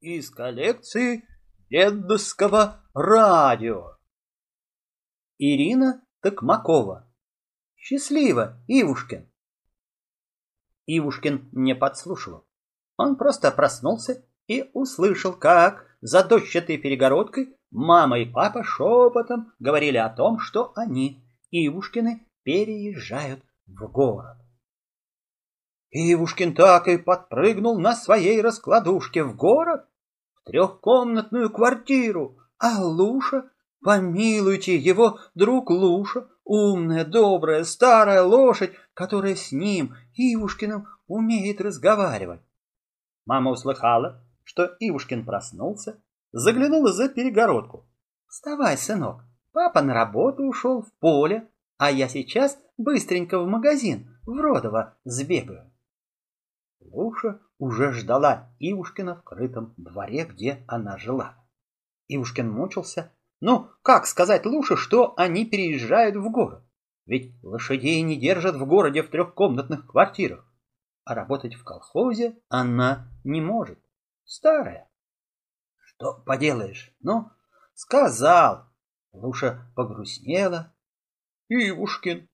из коллекции дедовского радио. Ирина Токмакова. Счастливо, Ивушкин. Ивушкин не подслушивал. Он просто проснулся и услышал, как за дощатой перегородкой мама и папа шепотом говорили о том, что они, Ивушкины, переезжают в город. Ивушкин так и подпрыгнул на своей раскладушке в город, трехкомнатную квартиру, а Луша, помилуйте его, друг Луша, умная, добрая, старая лошадь, которая с ним, Ивушкиным, умеет разговаривать. Мама услыхала, что Ивушкин проснулся, заглянула за перегородку. «Вставай, сынок, папа на работу ушел в поле, а я сейчас быстренько в магазин, в Родово, сбегаю». Луша уже ждала Ивушкина в крытом дворе, где она жила. Ивушкин мучился. Ну, как сказать Луше, что они переезжают в город? Ведь лошадей не держат в городе в трехкомнатных квартирах. А работать в колхозе она не может. Старая. Что поделаешь? Ну, сказал. Луша погрустнела. Ивушкин,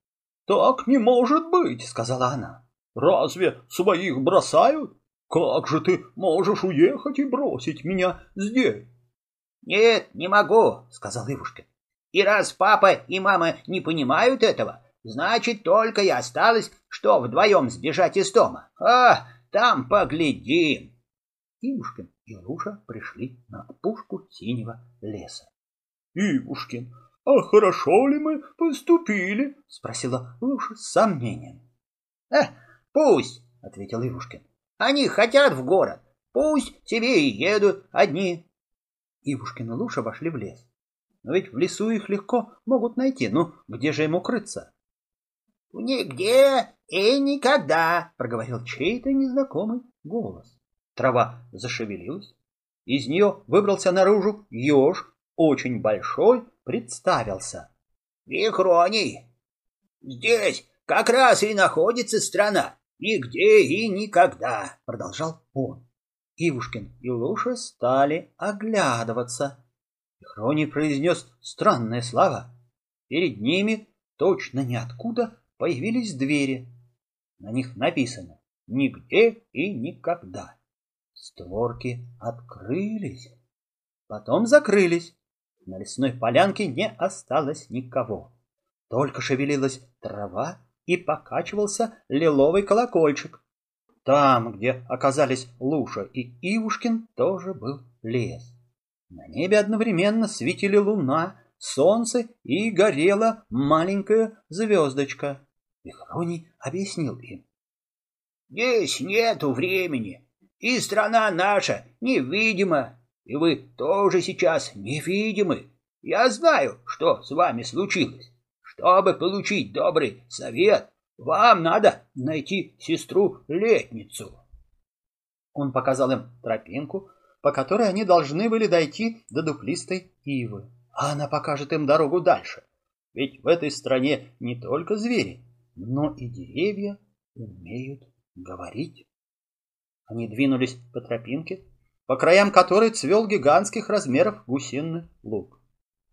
так не может быть, сказала она. Разве своих бросают? Как же ты можешь уехать и бросить меня здесь? Нет, не могу, сказал Ивушкин. И раз папа и мама не понимают этого, значит, только и осталось, что вдвоем сбежать из дома. А, там поглядим. Ивушкин и Луша пришли на опушку синего леса. Ивушкин, а хорошо ли мы поступили? Спросила Луша с сомнением. Эх, Пусть, — ответил Ивушкин. Они хотят в город. Пусть себе и едут одни. Ивушкин и Луша вошли в лес. Но ведь в лесу их легко могут найти. Ну, где же им укрыться? Нигде и никогда, — проговорил чей-то незнакомый голос. Трава зашевелилась. Из нее выбрался наружу еж, очень большой, представился. — Вихроний, здесь как раз и находится страна. Нигде и никогда, продолжал он. Ивушкин и Луша стали оглядываться. Хрони произнес странное слова. Перед ними, точно ниоткуда, появились двери. На них написано «Нигде и никогда». Створки открылись, потом закрылись. На лесной полянке не осталось никого. Только шевелилась трава и покачивался лиловый колокольчик. Там, где оказались Луша и Ивушкин, тоже был лес. На небе одновременно светили луна, солнце и горела маленькая звездочка. Вихроний объяснил им. «Здесь нету времени, и страна наша невидима, и вы тоже сейчас невидимы. Я знаю, что с вами случилось. Чтобы получить добрый совет, вам надо найти сестру-летницу. Он показал им тропинку, по которой они должны были дойти до дуплистой ивы. А она покажет им дорогу дальше. Ведь в этой стране не только звери, но и деревья умеют говорить. Они двинулись по тропинке, по краям которой цвел гигантских размеров гусиный лук.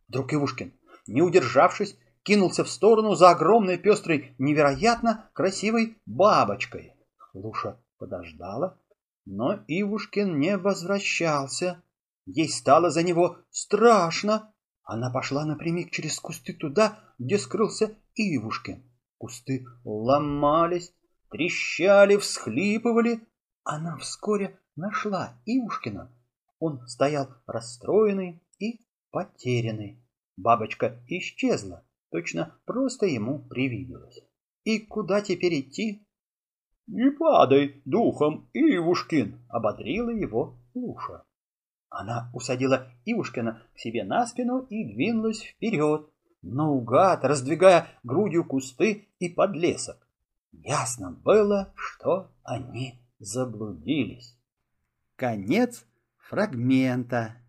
Вдруг Ивушкин, не удержавшись, кинулся в сторону за огромной пестрой, невероятно красивой бабочкой. Луша подождала, но Ивушкин не возвращался. Ей стало за него страшно. Она пошла напрямик через кусты туда, где скрылся Ивушкин. Кусты ломались, трещали, всхлипывали. Она вскоре нашла Ивушкина. Он стоял расстроенный и потерянный. Бабочка исчезла. Точно просто ему привиделось. И куда теперь идти? Не падай духом, Ивушкин, ободрила его Уша. Она усадила Ивушкина к себе на спину и двинулась вперед, наугад раздвигая грудью кусты и подлесок. Ясно было, что они заблудились. Конец фрагмента.